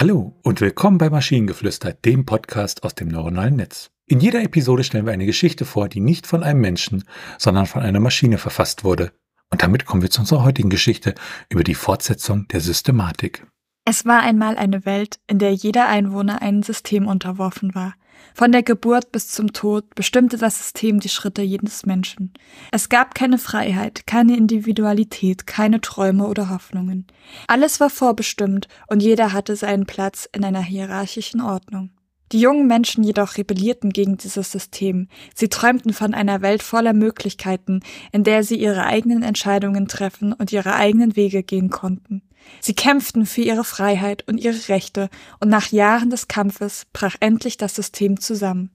Hallo und willkommen bei Maschinengeflüster, dem Podcast aus dem neuronalen Netz. In jeder Episode stellen wir eine Geschichte vor, die nicht von einem Menschen, sondern von einer Maschine verfasst wurde. Und damit kommen wir zu unserer heutigen Geschichte über die Fortsetzung der Systematik. Es war einmal eine Welt, in der jeder Einwohner einem System unterworfen war. Von der Geburt bis zum Tod bestimmte das System die Schritte jedes Menschen. Es gab keine Freiheit, keine Individualität, keine Träume oder Hoffnungen. Alles war vorbestimmt und jeder hatte seinen Platz in einer hierarchischen Ordnung. Die jungen Menschen jedoch rebellierten gegen dieses System. Sie träumten von einer Welt voller Möglichkeiten, in der sie ihre eigenen Entscheidungen treffen und ihre eigenen Wege gehen konnten. Sie kämpften für ihre Freiheit und ihre Rechte, und nach Jahren des Kampfes brach endlich das System zusammen.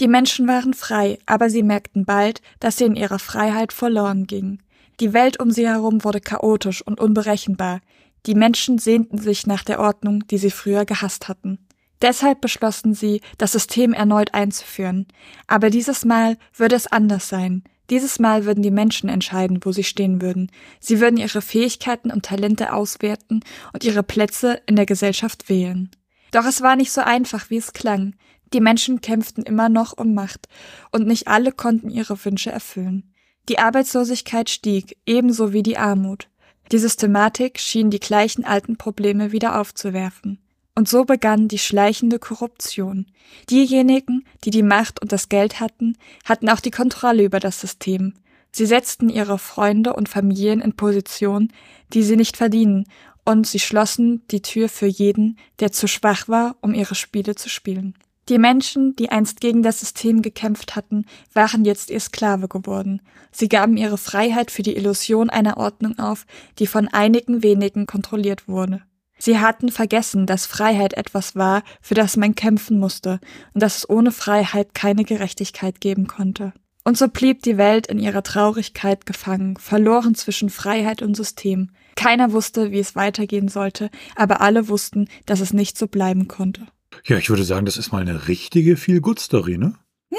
Die Menschen waren frei, aber sie merkten bald, dass sie in ihrer Freiheit verloren gingen. Die Welt um sie herum wurde chaotisch und unberechenbar. Die Menschen sehnten sich nach der Ordnung, die sie früher gehasst hatten. Deshalb beschlossen sie, das System erneut einzuführen. Aber dieses Mal würde es anders sein. Dieses Mal würden die Menschen entscheiden, wo sie stehen würden. Sie würden ihre Fähigkeiten und Talente auswerten und ihre Plätze in der Gesellschaft wählen. Doch es war nicht so einfach, wie es klang. Die Menschen kämpften immer noch um Macht, und nicht alle konnten ihre Wünsche erfüllen. Die Arbeitslosigkeit stieg, ebenso wie die Armut. Die Systematik schien die gleichen alten Probleme wieder aufzuwerfen. Und so begann die schleichende Korruption. Diejenigen, die die Macht und das Geld hatten, hatten auch die Kontrolle über das System. Sie setzten ihre Freunde und Familien in Positionen, die sie nicht verdienen, und sie schlossen die Tür für jeden, der zu schwach war, um ihre Spiele zu spielen. Die Menschen, die einst gegen das System gekämpft hatten, waren jetzt ihr Sklave geworden. Sie gaben ihre Freiheit für die Illusion einer Ordnung auf, die von einigen wenigen kontrolliert wurde. Sie hatten vergessen, dass Freiheit etwas war, für das man kämpfen musste und dass es ohne Freiheit keine Gerechtigkeit geben konnte. Und so blieb die Welt in ihrer Traurigkeit gefangen, verloren zwischen Freiheit und System. Keiner wusste, wie es weitergehen sollte, aber alle wussten, dass es nicht so bleiben konnte. Ja, ich würde sagen, das ist mal eine richtige Feel-Good-Story, ne? Ja.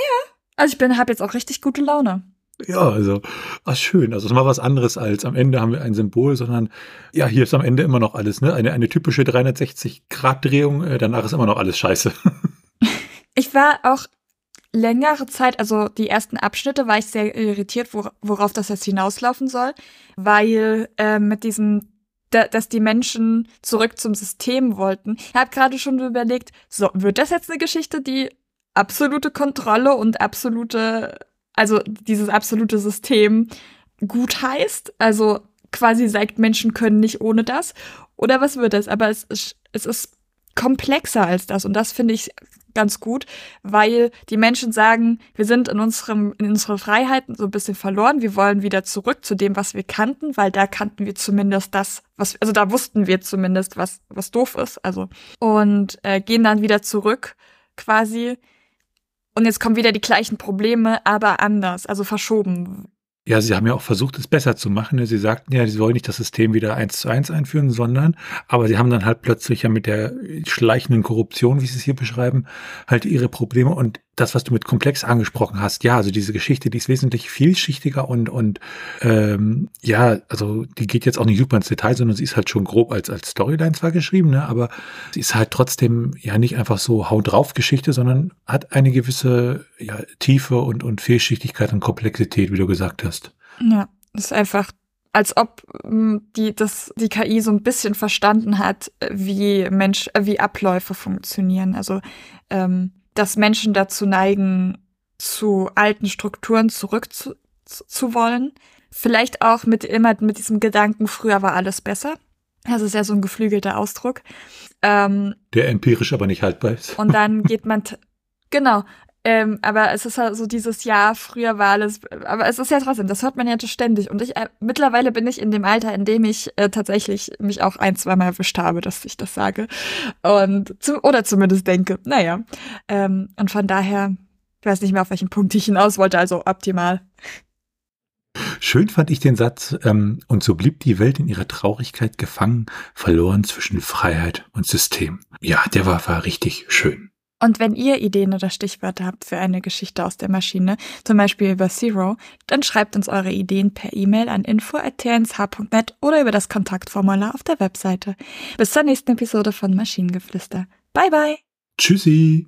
Also ich bin, habe jetzt auch richtig gute Laune. Ja, also, was schön. Also, es ist mal was anderes als am Ende haben wir ein Symbol, sondern ja, hier ist am Ende immer noch alles, ne? Eine, eine typische 360-Grad-Drehung, äh, danach ist immer noch alles scheiße. ich war auch längere Zeit, also die ersten Abschnitte, war ich sehr irritiert, worauf das jetzt hinauslaufen soll, weil äh, mit diesem da, dass die Menschen zurück zum System wollten. Ich habe gerade schon überlegt, so, wird das jetzt eine Geschichte, die absolute Kontrolle und absolute also dieses absolute System gut heißt. Also quasi sagt, Menschen können nicht ohne das. Oder was wird das? Aber es ist, es ist komplexer als das. Und das finde ich ganz gut, weil die Menschen sagen, wir sind in unserem, in unserer Freiheiten so ein bisschen verloren. Wir wollen wieder zurück zu dem, was wir kannten, weil da kannten wir zumindest das, was, also da wussten wir zumindest, was, was doof ist. Also, und äh, gehen dann wieder zurück quasi und jetzt kommen wieder die gleichen Probleme, aber anders, also verschoben. Ja, sie haben ja auch versucht, es besser zu machen. Sie sagten ja, sie wollen nicht das System wieder eins zu eins einführen, sondern, aber sie haben dann halt plötzlich ja mit der schleichenden Korruption, wie sie es hier beschreiben, halt ihre Probleme und das, was du mit komplex angesprochen hast, ja, also diese Geschichte, die ist wesentlich vielschichtiger und, und ähm, ja, also die geht jetzt auch nicht super ins Detail, sondern sie ist halt schon grob als, als Storyline zwar geschrieben, ne, aber sie ist halt trotzdem ja nicht einfach so Hau drauf Geschichte, sondern hat eine gewisse ja, Tiefe und, und Vielschichtigkeit und Komplexität, wie du gesagt hast. Ja, ist einfach als ob hm, die, das, die KI so ein bisschen verstanden hat, wie Mensch, wie Abläufe funktionieren. Also ähm, dass Menschen dazu neigen, zu alten Strukturen zurückzuwollen. Zu, zu wollen. Vielleicht auch mit immer mit diesem Gedanken, früher war alles besser. Das ist ja so ein geflügelter Ausdruck. Ähm, Der empirisch aber nicht haltbar ist. Und dann geht man, genau, ähm, aber es ist halt so dieses Jahr, früher war alles, aber es ist ja trotzdem, das hört man ja ständig. Und ich, äh, mittlerweile bin ich in dem Alter, in dem ich äh, tatsächlich mich auch ein, zweimal erwischt habe, dass ich das sage. Und, zu, oder zumindest denke, naja. Ähm, und von daher, ich weiß nicht mehr, auf welchen Punkt ich hinaus wollte, also optimal. Schön fand ich den Satz, ähm, und so blieb die Welt in ihrer Traurigkeit gefangen, verloren zwischen Freiheit und System. Ja, der war, war richtig schön. Und wenn ihr Ideen oder Stichwörter habt für eine Geschichte aus der Maschine, zum Beispiel über Zero, dann schreibt uns eure Ideen per E-Mail an info.tnsh.net oder über das Kontaktformular auf der Webseite. Bis zur nächsten Episode von Maschinengeflüster. Bye bye! Tschüssi!